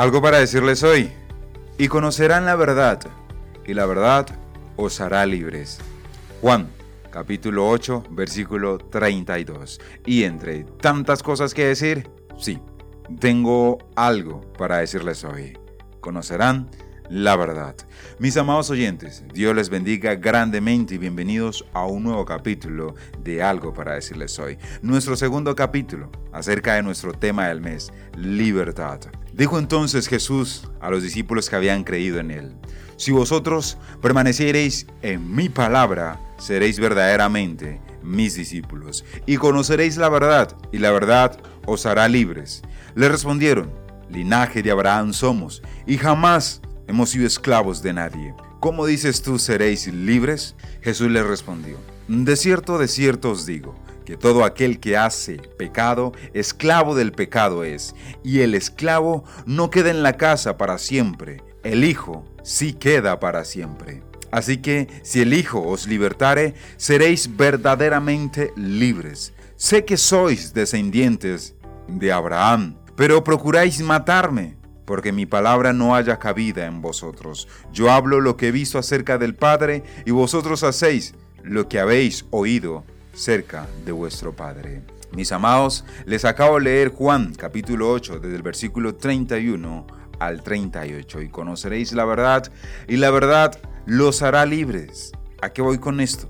Algo para decirles hoy. Y conocerán la verdad, y la verdad os hará libres. Juan, capítulo 8, versículo 32. Y entre tantas cosas que decir, sí, tengo algo para decirles hoy. Conocerán la verdad. Mis amados oyentes, Dios les bendiga grandemente y bienvenidos a un nuevo capítulo de Algo para decirles hoy. Nuestro segundo capítulo acerca de nuestro tema del mes, libertad. Dijo entonces Jesús a los discípulos que habían creído en él, si vosotros permaneciereis en mi palabra, seréis verdaderamente mis discípulos y conoceréis la verdad y la verdad os hará libres. Le respondieron, linaje de Abraham somos y jamás hemos sido esclavos de nadie. ¿Cómo dices tú seréis libres? Jesús le respondió, de cierto, de cierto os digo, que todo aquel que hace pecado, esclavo del pecado es, y el esclavo no queda en la casa para siempre, el Hijo sí queda para siempre. Así que si el Hijo os libertare, seréis verdaderamente libres. Sé que sois descendientes de Abraham, pero procuráis matarme porque mi palabra no haya cabida en vosotros. Yo hablo lo que he visto acerca del Padre, y vosotros hacéis lo que habéis oído cerca de vuestro Padre. Mis amados, les acabo de leer Juan capítulo 8 desde el versículo 31 al 38 y conoceréis la verdad y la verdad los hará libres. ¿A qué voy con esto?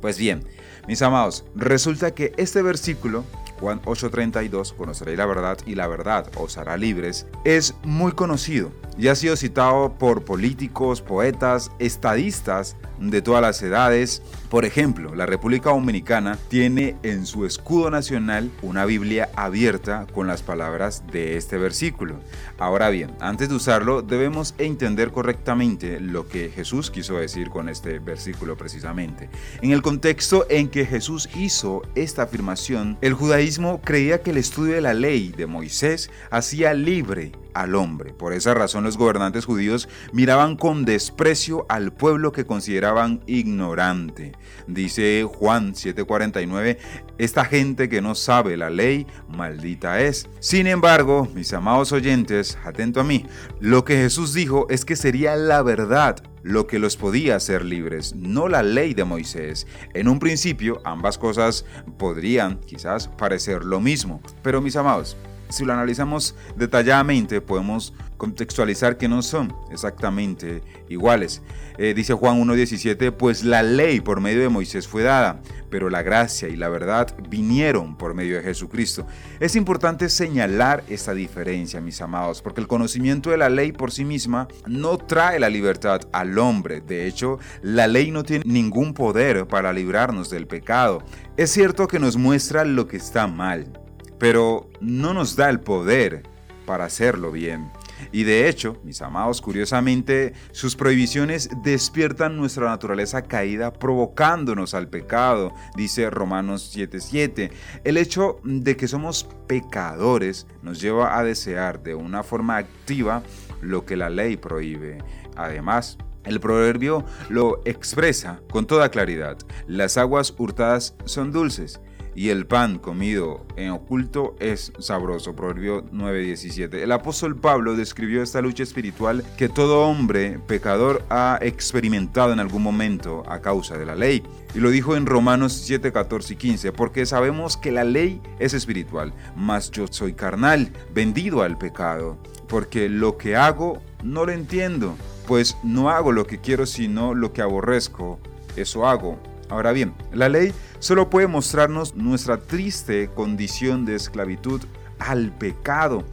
Pues bien, mis amados, resulta que este versículo Juan 8:32, conoceréis la verdad y la verdad os hará libres, es muy conocido y ha sido citado por políticos, poetas, estadistas de todas las edades. Por ejemplo, la República Dominicana tiene en su escudo nacional una Biblia abierta con las palabras de este versículo. Ahora bien, antes de usarlo debemos entender correctamente lo que Jesús quiso decir con este versículo precisamente. En el contexto en que Jesús hizo esta afirmación, el judaísmo creía que el estudio de la ley de Moisés hacía libre al hombre. Por esa razón los gobernantes judíos miraban con desprecio al pueblo que consideraban ignorante. Dice Juan 7:49, esta gente que no sabe la ley, maldita es. Sin embargo, mis amados oyentes, atento a mí, lo que Jesús dijo es que sería la verdad lo que los podía hacer libres, no la ley de Moisés. En un principio, ambas cosas podrían quizás parecer lo mismo. Pero mis amados, si lo analizamos detalladamente, podemos contextualizar que no son exactamente iguales. Eh, dice Juan 1.17, pues la ley por medio de Moisés fue dada, pero la gracia y la verdad vinieron por medio de Jesucristo. Es importante señalar esta diferencia, mis amados, porque el conocimiento de la ley por sí misma no trae la libertad al hombre. De hecho, la ley no tiene ningún poder para librarnos del pecado. Es cierto que nos muestra lo que está mal, pero no nos da el poder para hacerlo bien. Y de hecho, mis amados, curiosamente, sus prohibiciones despiertan nuestra naturaleza caída provocándonos al pecado, dice Romanos 7:7. El hecho de que somos pecadores nos lleva a desear de una forma activa lo que la ley prohíbe. Además, el proverbio lo expresa con toda claridad. Las aguas hurtadas son dulces y el pan comido en oculto es sabroso. Proverbio 9:17. El apóstol Pablo describió esta lucha espiritual que todo hombre pecador ha experimentado en algún momento a causa de la ley. Y lo dijo en Romanos 7, 14 y 15, porque sabemos que la ley es espiritual, mas yo soy carnal, vendido al pecado, porque lo que hago no lo entiendo, pues no hago lo que quiero, sino lo que aborrezco, eso hago. Ahora bien, la ley solo puede mostrarnos nuestra triste condición de esclavitud al pecado,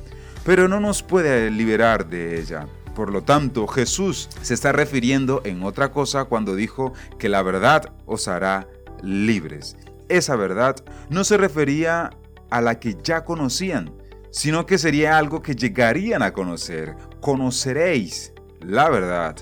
pero no nos puede liberar de ella. Por lo tanto, Jesús se está refiriendo en otra cosa cuando dijo que la verdad os hará libres. Esa verdad no se refería a la que ya conocían, sino que sería algo que llegarían a conocer. Conoceréis la verdad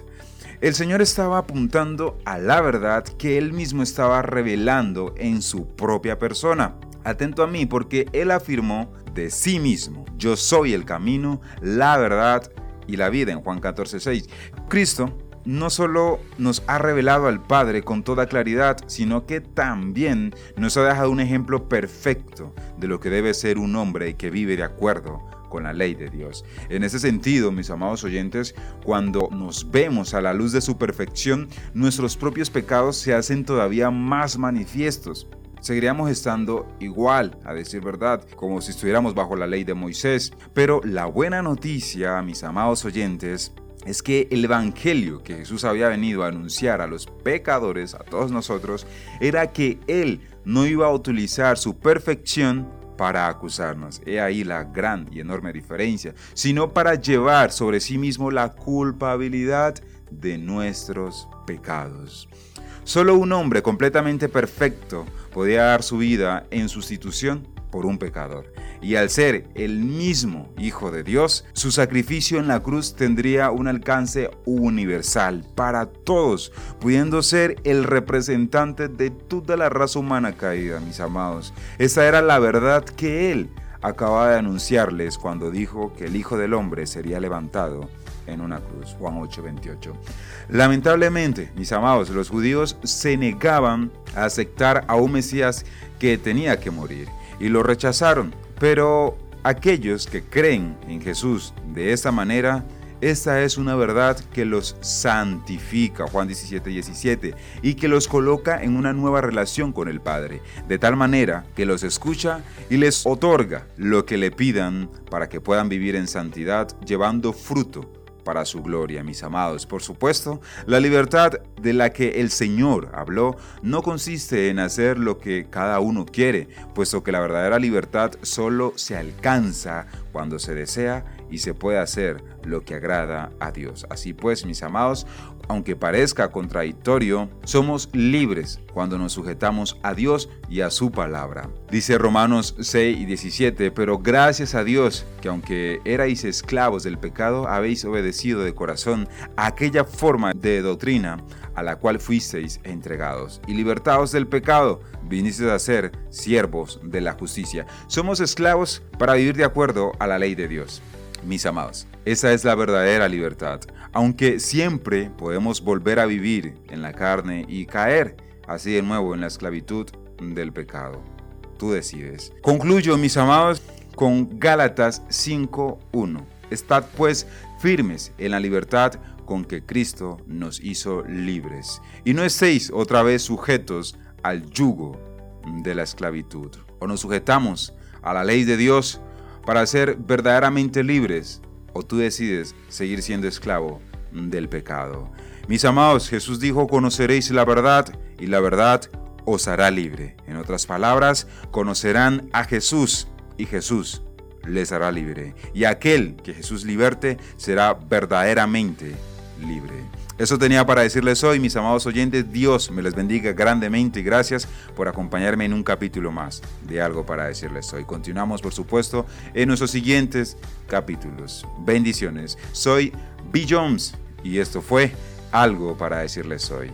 el Señor estaba apuntando a la verdad que Él mismo estaba revelando en su propia persona. Atento a mí porque Él afirmó de sí mismo, yo soy el camino, la verdad y la vida en Juan 14:6. Cristo no solo nos ha revelado al Padre con toda claridad, sino que también nos ha dejado un ejemplo perfecto de lo que debe ser un hombre que vive de acuerdo con la ley de Dios. En ese sentido, mis amados oyentes, cuando nos vemos a la luz de su perfección, nuestros propios pecados se hacen todavía más manifiestos seguiríamos estando igual, a decir verdad, como si estuviéramos bajo la ley de Moisés. Pero la buena noticia, mis amados oyentes, es que el Evangelio que Jesús había venido a anunciar a los pecadores, a todos nosotros, era que Él no iba a utilizar su perfección para acusarnos. He ahí la gran y enorme diferencia, sino para llevar sobre sí mismo la culpabilidad de nuestros pecados. Solo un hombre completamente perfecto podía dar su vida en sustitución por un pecador. Y al ser el mismo Hijo de Dios, su sacrificio en la cruz tendría un alcance universal para todos, pudiendo ser el representante de toda la raza humana caída, mis amados. Esa era la verdad que Él acababa de anunciarles cuando dijo que el Hijo del Hombre sería levantado en una cruz. Juan 8:28. Lamentablemente, mis amados, los judíos se negaban a aceptar a un Mesías que tenía que morir y lo rechazaron. Pero aquellos que creen en Jesús de esta manera, esta es una verdad que los santifica, Juan 17, 17, y que los coloca en una nueva relación con el Padre, de tal manera que los escucha y les otorga lo que le pidan para que puedan vivir en santidad, llevando fruto para su gloria, mis amados. Por supuesto, la libertad de la que el Señor habló no consiste en hacer lo que cada uno quiere, puesto que la verdadera libertad solo se alcanza cuando se desea y se puede hacer lo que agrada a Dios. Así pues, mis amados, aunque parezca contradictorio, somos libres cuando nos sujetamos a Dios y a su palabra. Dice Romanos 6 y 17, pero gracias a Dios que aunque erais esclavos del pecado, habéis obedecido de corazón aquella forma de doctrina a la cual fuisteis entregados, y libertados del pecado, vinisteis a ser siervos de la justicia. Somos esclavos para vivir de acuerdo a la ley de Dios mis amados. Esa es la verdadera libertad, aunque siempre podemos volver a vivir en la carne y caer así de nuevo en la esclavitud del pecado. Tú decides. Concluyo, mis amados, con Gálatas 5.1. Estad pues firmes en la libertad con que Cristo nos hizo libres, y no estéis otra vez sujetos al yugo de la esclavitud. O nos sujetamos a la ley de Dios para ser verdaderamente libres o tú decides seguir siendo esclavo del pecado. Mis amados, Jesús dijo, conoceréis la verdad y la verdad os hará libre. En otras palabras, conocerán a Jesús y Jesús les hará libre. Y aquel que Jesús liberte será verdaderamente libre. Eso tenía para decirles hoy, mis amados oyentes. Dios me les bendiga grandemente y gracias por acompañarme en un capítulo más de algo para decirles hoy. Continuamos, por supuesto, en nuestros siguientes capítulos. Bendiciones. Soy B. Jones y esto fue algo para decirles hoy.